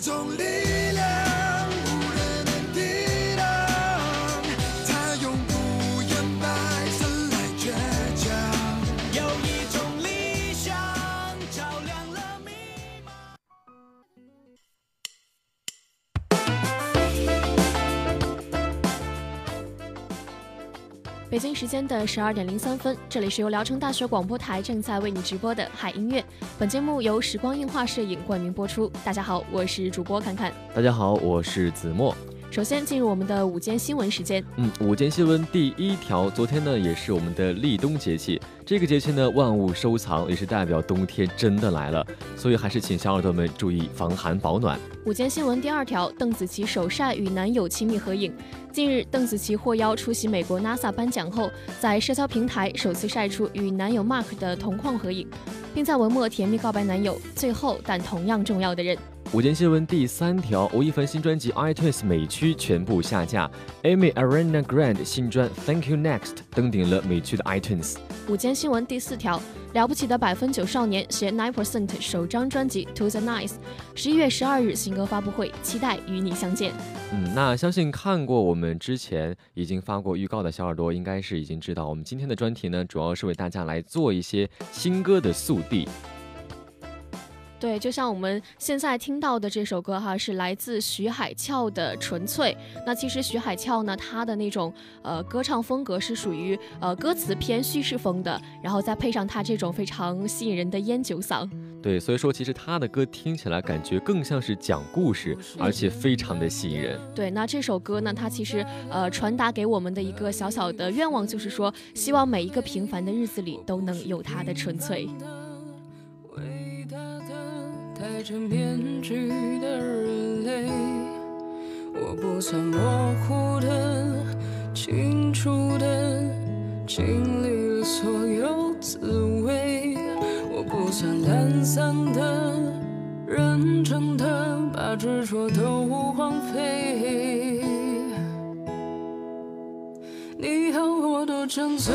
一种力。北京时间的十二点零三分，这里是由聊城大学广播台正在为你直播的海音乐。本节目由时光映画摄影冠名播出。大家好，我是主播侃侃。大家好，我是子墨。首先进入我们的午间新闻时间。嗯，午间新闻第一条，昨天呢也是我们的立冬节气，这个节气呢万物收藏，也是代表冬天真的来了，所以还是请小耳朵们注意防寒保暖。午间新闻第二条，邓紫棋首晒与男友亲密合影。近日，邓紫棋获邀出席美国 NASA 颁奖后，在社交平台首次晒出与男友 Mark 的同框合影，并在文末甜蜜告白男友，最后但同样重要的人。午间新闻第三条：吴亦凡新专辑 iTunes 美区全部下架。Amy Arena Grand 新专 Thank You Next 登顶了美区的 iTunes。午间新闻第四条：了不起的百分九少年携 Nine Percent 首张专辑 To the Nice，十一月十二日新歌发布会，期待与你相见。嗯，那相信看过我们之前已经发过预告的小耳朵，应该是已经知道，我们今天的专题呢，主要是为大家来做一些新歌的速递。对，就像我们现在听到的这首歌哈，是来自徐海俏的《纯粹》。那其实徐海俏呢，他的那种呃歌唱风格是属于呃歌词偏叙事风的，然后再配上他这种非常吸引人的烟酒嗓。对，所以说其实他的歌听起来感觉更像是讲故事，而且非常的吸引人。对，那这首歌呢，它其实呃传达给我们的一个小小的愿望就是说，希望每一个平凡的日子里都能有他的纯粹。戴着面具的人类，我不算模糊的、清楚的，经历了所有滋味。我不算懒散的、认真的，把执着都荒废。你要我多沉醉，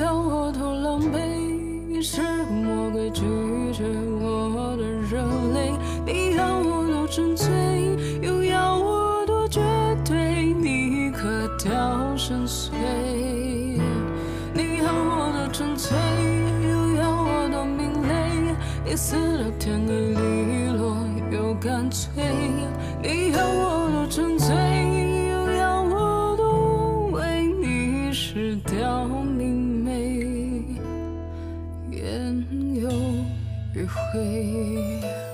又我多狼狈，你是。你让我多沉醉，又要我多为你失掉明媚，烟有余晖。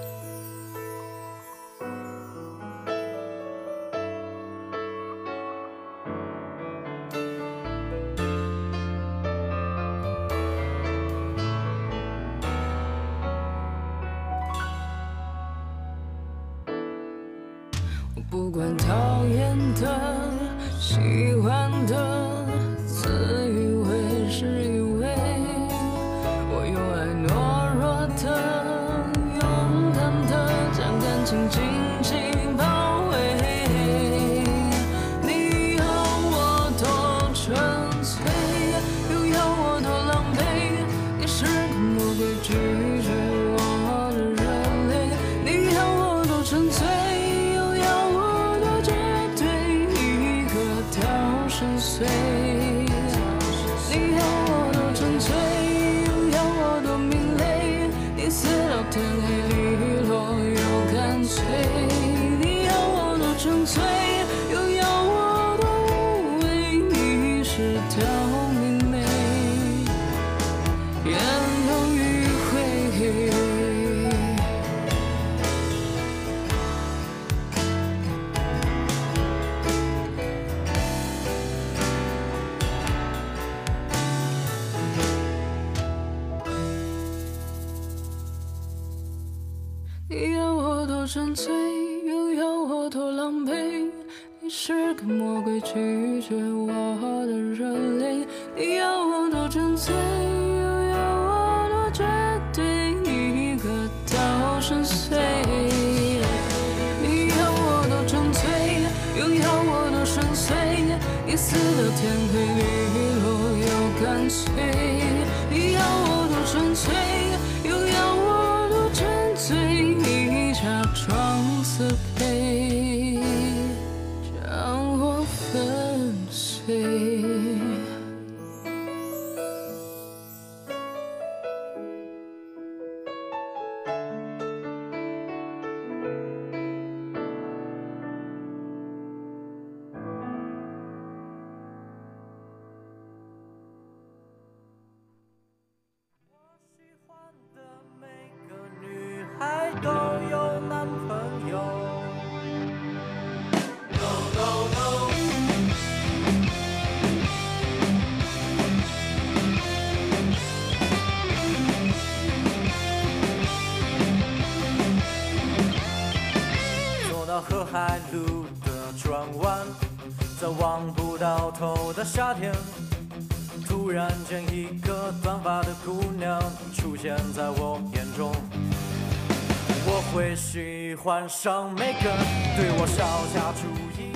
你要我多珍惜。的夏天，突然间，一个短发的姑娘出现在我眼中，我会喜欢上每个对我稍加注意。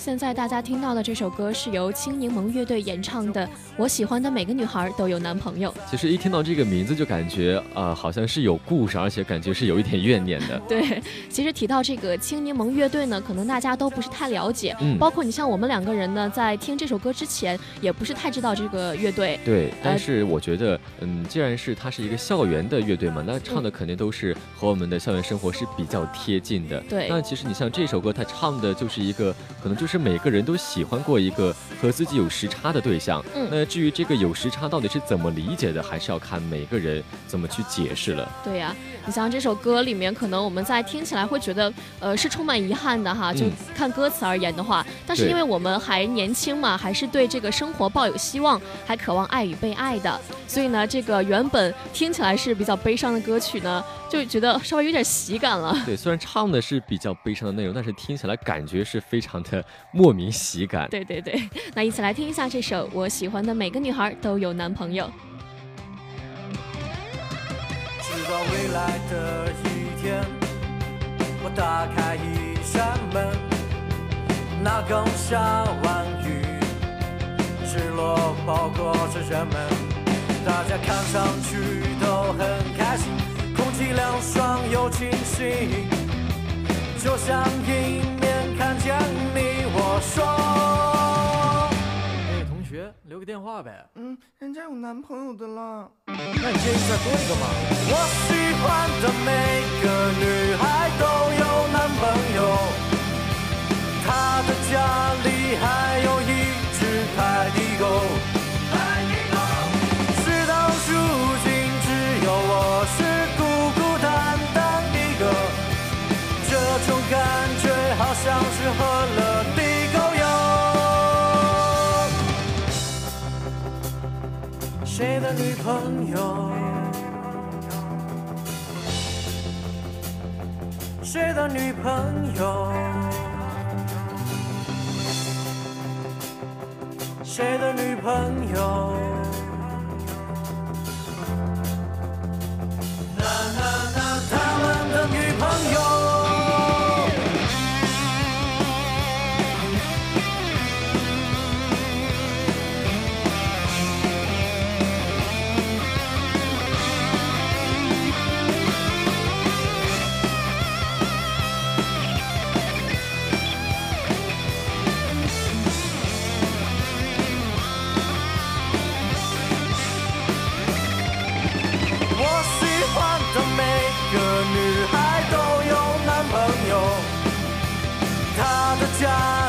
现在大家听到的这首歌是由青柠檬乐队演唱的，《我喜欢的每个女孩都有男朋友》。其实一听到这个名字就感觉呃，好像是有故事，而且感觉是有一点怨念的。对，其实提到这个青柠檬乐队呢，可能大家都不是太了解，嗯，包括你像我们两个人呢，在听这首歌之前也不是太知道这个乐队。对，但是我觉得，嗯，既然是它是一个校园的乐队嘛，那唱的肯定都是和我们的校园生活是比较贴近的。对，那其实你像这首歌，它唱的就是一个，可能就是。是每个人都喜欢过一个和自己有时差的对象。嗯，那至于这个有时差到底是怎么理解的，还是要看每个人怎么去解释了。对呀，你像这首歌里面，可能我们在听起来会觉得，呃，是充满遗憾的哈。就看歌词而言的话，但是因为我们还年轻嘛，还是对这个生活抱有希望，还渴望爱与被爱的，所以呢，这个原本听起来是比较悲伤的歌曲呢。就觉得稍微有点喜感了。对，虽然唱的是比较悲伤的内容，但是听起来感觉是非常的 莫名喜感。对对对，那一起来听一下这首《我喜欢的每个女孩都有男朋友》。直到未来的一天，我打开一扇门，那刚下完雨，日落包裹着人们，大家看上去都很开心。凉爽又清新，就像迎面看见你，位同学，留个电话呗。嗯，人家有男朋友的啦。那你介意再多一个吗？我喜欢的每个女孩都有男朋友，她的家里还有一只泰迪狗。种感觉好像是喝了地沟油，谁的女朋友？谁的女朋友？谁的女朋友？die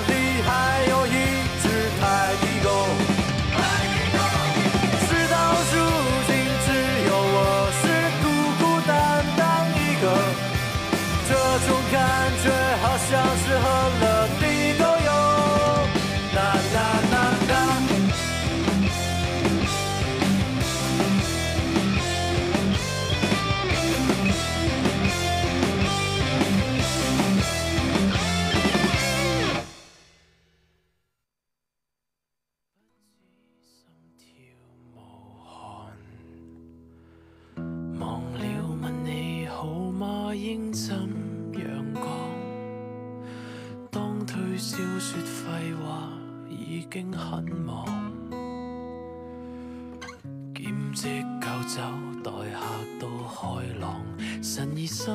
食够酒，待客到开朗，神怡心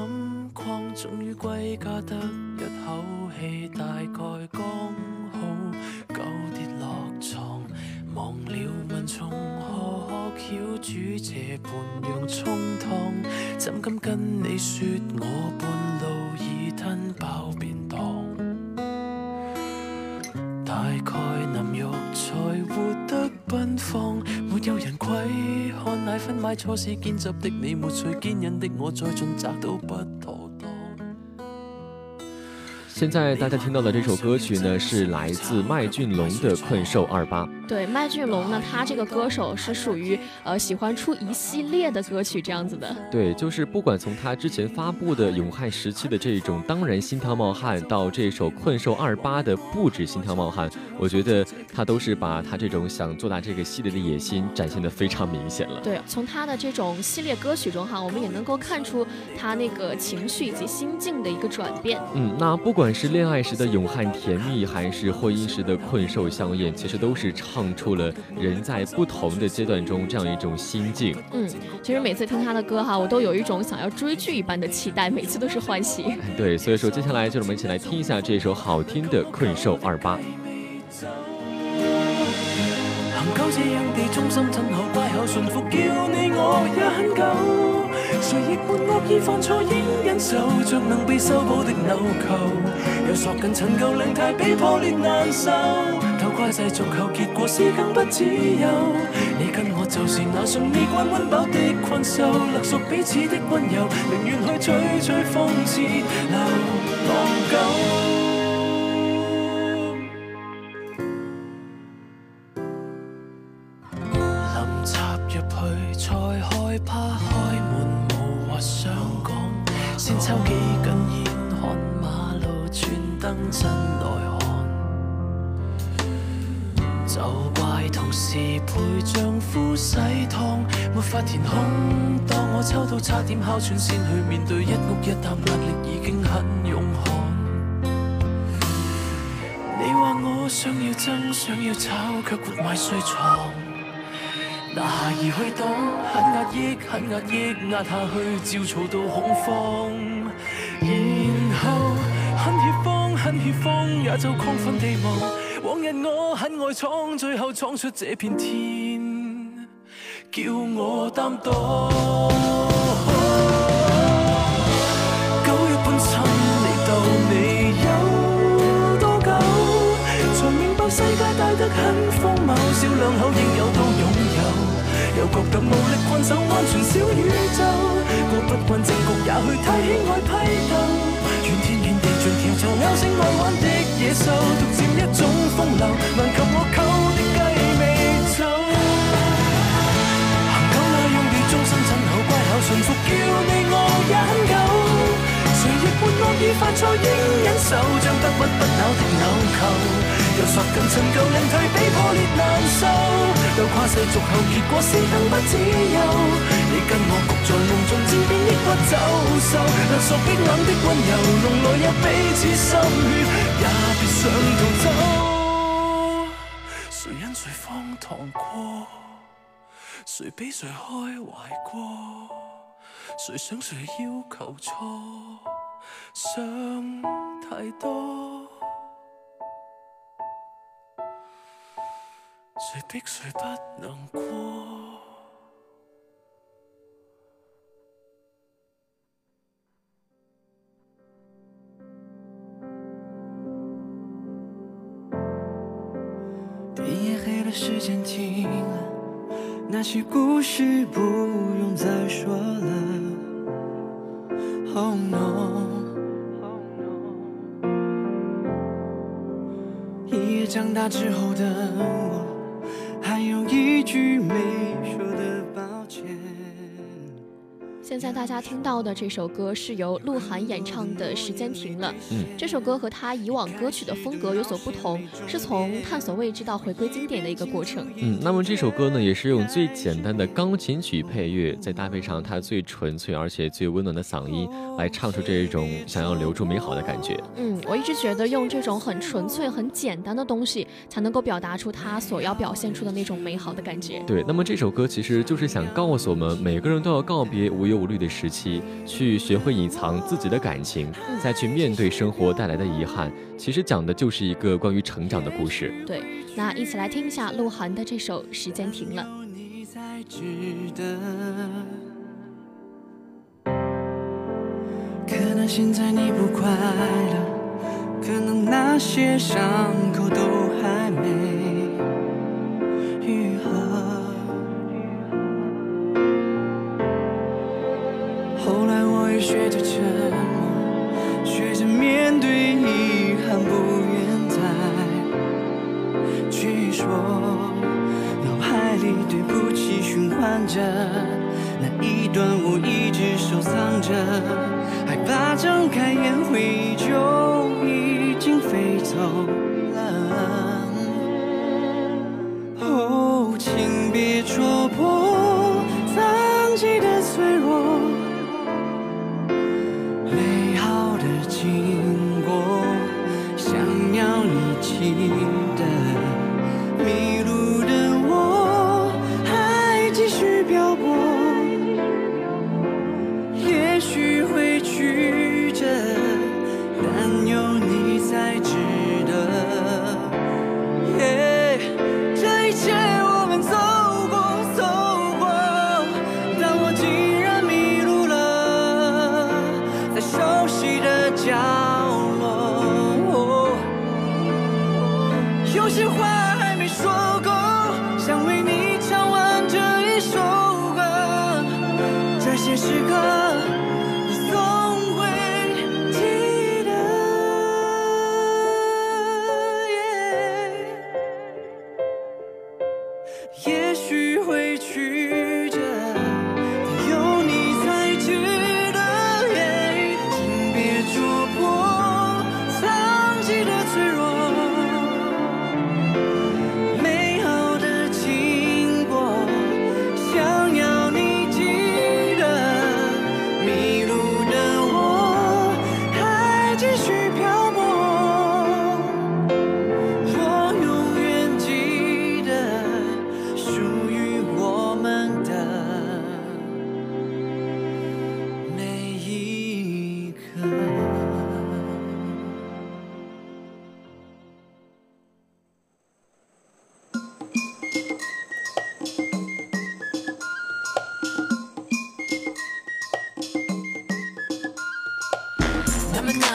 旷，终于归家得一口气，大概刚好够跌落床，忘了问从何学晓煮这盘洋葱汤，怎敢跟你说我半路已吞饱便当，大概能肉才活。现在大家听到的这首歌曲呢，是来自麦浚龙的《困兽二八》。对麦浚龙呢，他这个歌手是属于呃喜欢出一系列的歌曲这样子的。对，就是不管从他之前发布的永汉时期的这种当然心跳冒汗，到这首困兽二八的不止心跳冒汗，我觉得他都是把他这种想做大这个系列的野心展现的非常明显了。对，从他的这种系列歌曲中哈，我们也能够看出他那个情绪以及心境的一个转变。嗯，那不管是恋爱时的永汉甜蜜，还是婚姻时的困兽相厌，其实都是唱出了人在不同的阶段中这样一种心境。嗯，其实每次听他的歌哈，我都有一种想要追剧一般的期待，每次都是欢喜。对，所以说接下来就是我们一起来听一下这首好听的《困兽二八》。偷怪世俗后，结果是更不自由。你跟我就是那顺利运温饱的困兽，勒索彼此的温柔，宁愿去吹吹讽刺流浪狗。点哮喘先去面对一屋一塌压力已经很勇悍。你话我想要争想要炒，却活埋睡床。拿鞋儿去挡，很压抑很压抑，压下去，照躁到恐慌。然后很怯慌很怯慌，也就亢奋地望。往日我很爱闯，最后闯出这片天，叫我担当。狗一般亲你到你有多久？才明白世界大得很荒谬，小两口应有都拥有，又觉得无力困守安全小宇宙，过不惯政局，也许太喜爱批斗，怨天怨地条跳咬声安玩的野兽，独占一种风流，能及我扣的鸡尾酒。行狗那样地忠心、亲口、乖巧、顺服，叫你我很够。已犯错应忍受，像不不挠的纽扣，又索紧陈旧人带，比破裂难受。又跨世续后，结果是分不自由。你跟我局在梦中，千变抑郁走兽。那索冰冷的温柔，浓来也彼此心血，也别想逃走。谁因谁荒唐过？谁比谁开怀过？谁想谁要求错？想太多，谁逼谁不能过。天也黑了，时间停了，那些故事不用再说了。Oh no。长大之后的我，还有一句没。现在大家听到的这首歌是由鹿晗演唱的《时间停了》。嗯，这首歌和他以往歌曲的风格有所不同，是从探索未知到回归经典的一个过程。嗯，那么这首歌呢，也是用最简单的钢琴曲配乐，再搭配上他最纯粹而且最温暖的嗓音，来唱出这一种想要留住美好的感觉。嗯，我一直觉得用这种很纯粹、很简单的东西，才能够表达出他所要表现出的那种美好的感觉。对，那么这首歌其实就是想告诉我们，每个人都要告别无忧。无虑的时期，去学会隐藏自己的感情，再去面对生活带来的遗憾，其实讲的就是一个关于成长的故事。对，那一起来听一下鹿晗的这首《时间停了》。可可能能现在你不快乐，那些伤口都还没。学着沉默，学着面对遗憾，不愿再去说。脑海里对不起循环着那一段，我一直收藏着，害怕睁开眼回忆就已经飞走。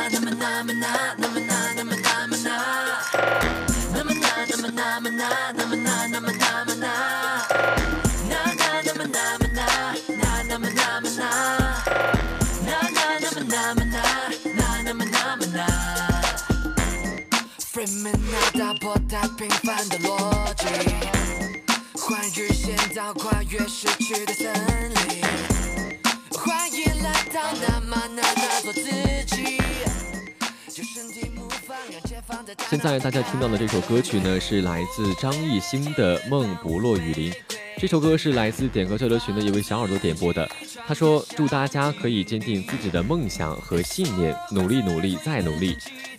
那么难，f r e e m n 打破平凡的逻辑，换日线道跨越失去的森林。现在大家听到的这首歌曲呢，是来自张艺兴的《梦不落雨林》。这首歌是来自点歌交流群的一位小耳朵点播的。他说：“祝大家可以坚定自己的梦想和信念，努力努力再努力，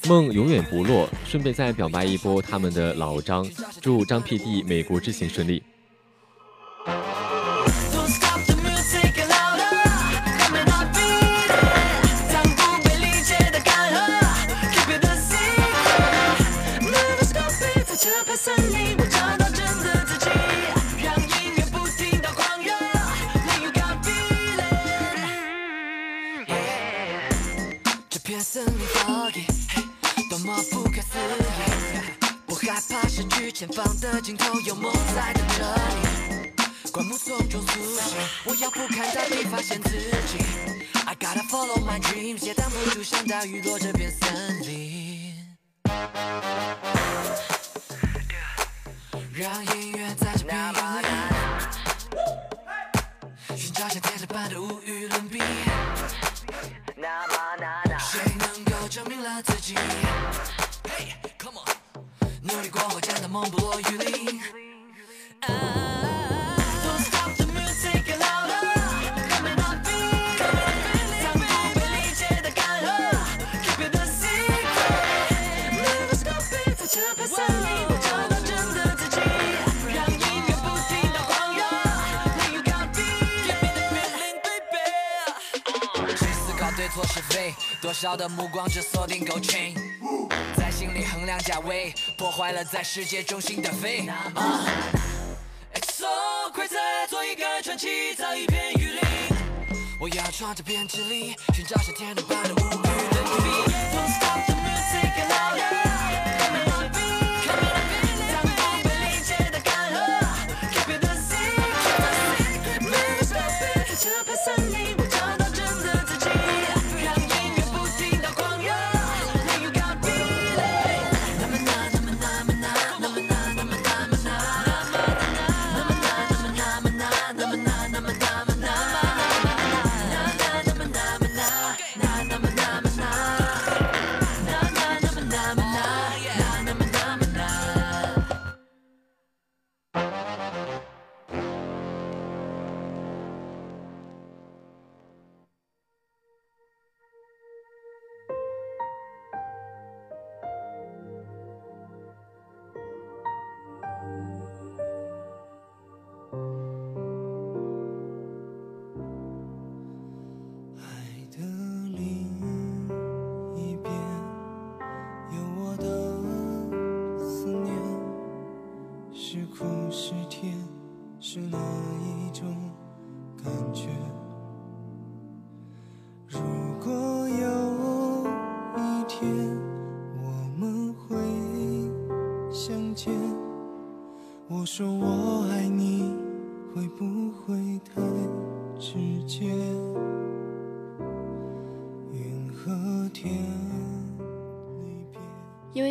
梦永远不落。”顺便再表白一波他们的老张，祝张 PD 美国之行顺利。怎么不可思议？我害怕失去，前方的尽头有梦在等着你。灌木丛中苏醒，我要不看大地发现自己。I gotta follow my dreams，也挡不住像大雨落这片森林。让音乐在这片原野，寻找像天使般的无与伦比。证明了自己，努力过后见到梦落雨林。灼烧的目光只锁定 gold chain，在心里衡量价位，破坏了在世界中心的 fee。那么，so 快再做一个传奇，造一片雨林。我要穿这编织历，寻找夏天的般的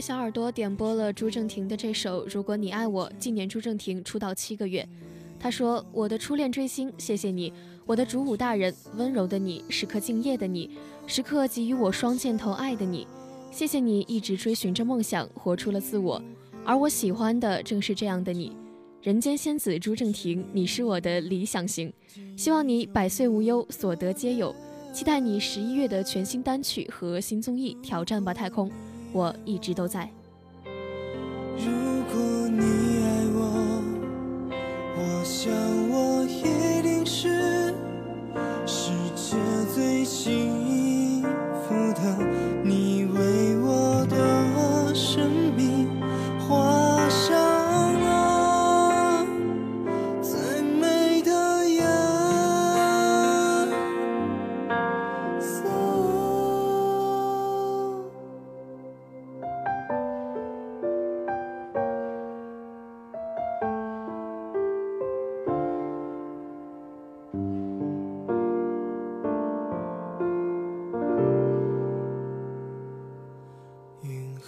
小耳朵点播了朱正廷的这首《如果你爱我》。今年朱正廷出道七个月，他说：“我的初恋追星，谢谢你；我的主舞大人，温柔的你，时刻敬业的你，时刻给予我双箭头爱的你，谢谢你一直追寻着梦想，活出了自我。而我喜欢的正是这样的你，人间仙子朱正廷，你是我的理想型。希望你百岁无忧，所得皆有。期待你十一月的全新单曲和新综艺《挑战吧太空》。”我一直都在如果你爱我我想我一定是世界最幸运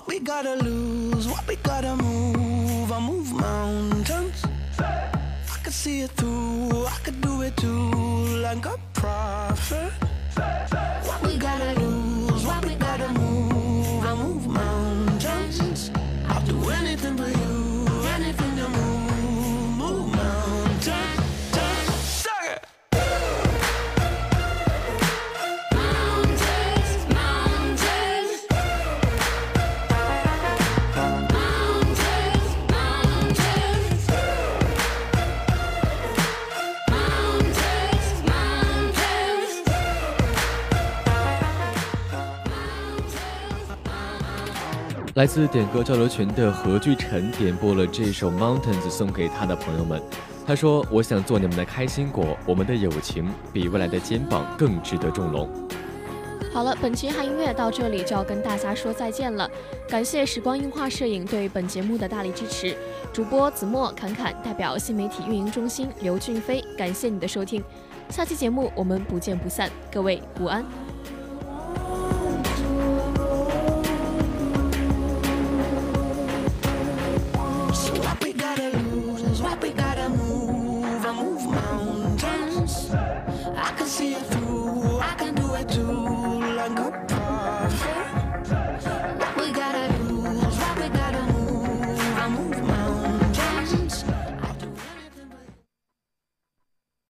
What we gotta lose, what we gotta move, I move mountains. I could see it through, I could do it too, like a prophet. 来自点歌交流群的何巨晨点播了这首 Mountains，送给他的朋友们。他说：“我想做你们的开心果，我们的友情比未来的肩膀更值得重容。”好了，本期嗨音乐到这里就要跟大家说再见了。感谢时光映画摄影对本节目的大力支持。主播子墨、侃侃代表新媒体运营中心刘俊飞，感谢你的收听。下期节目我们不见不散。各位午安。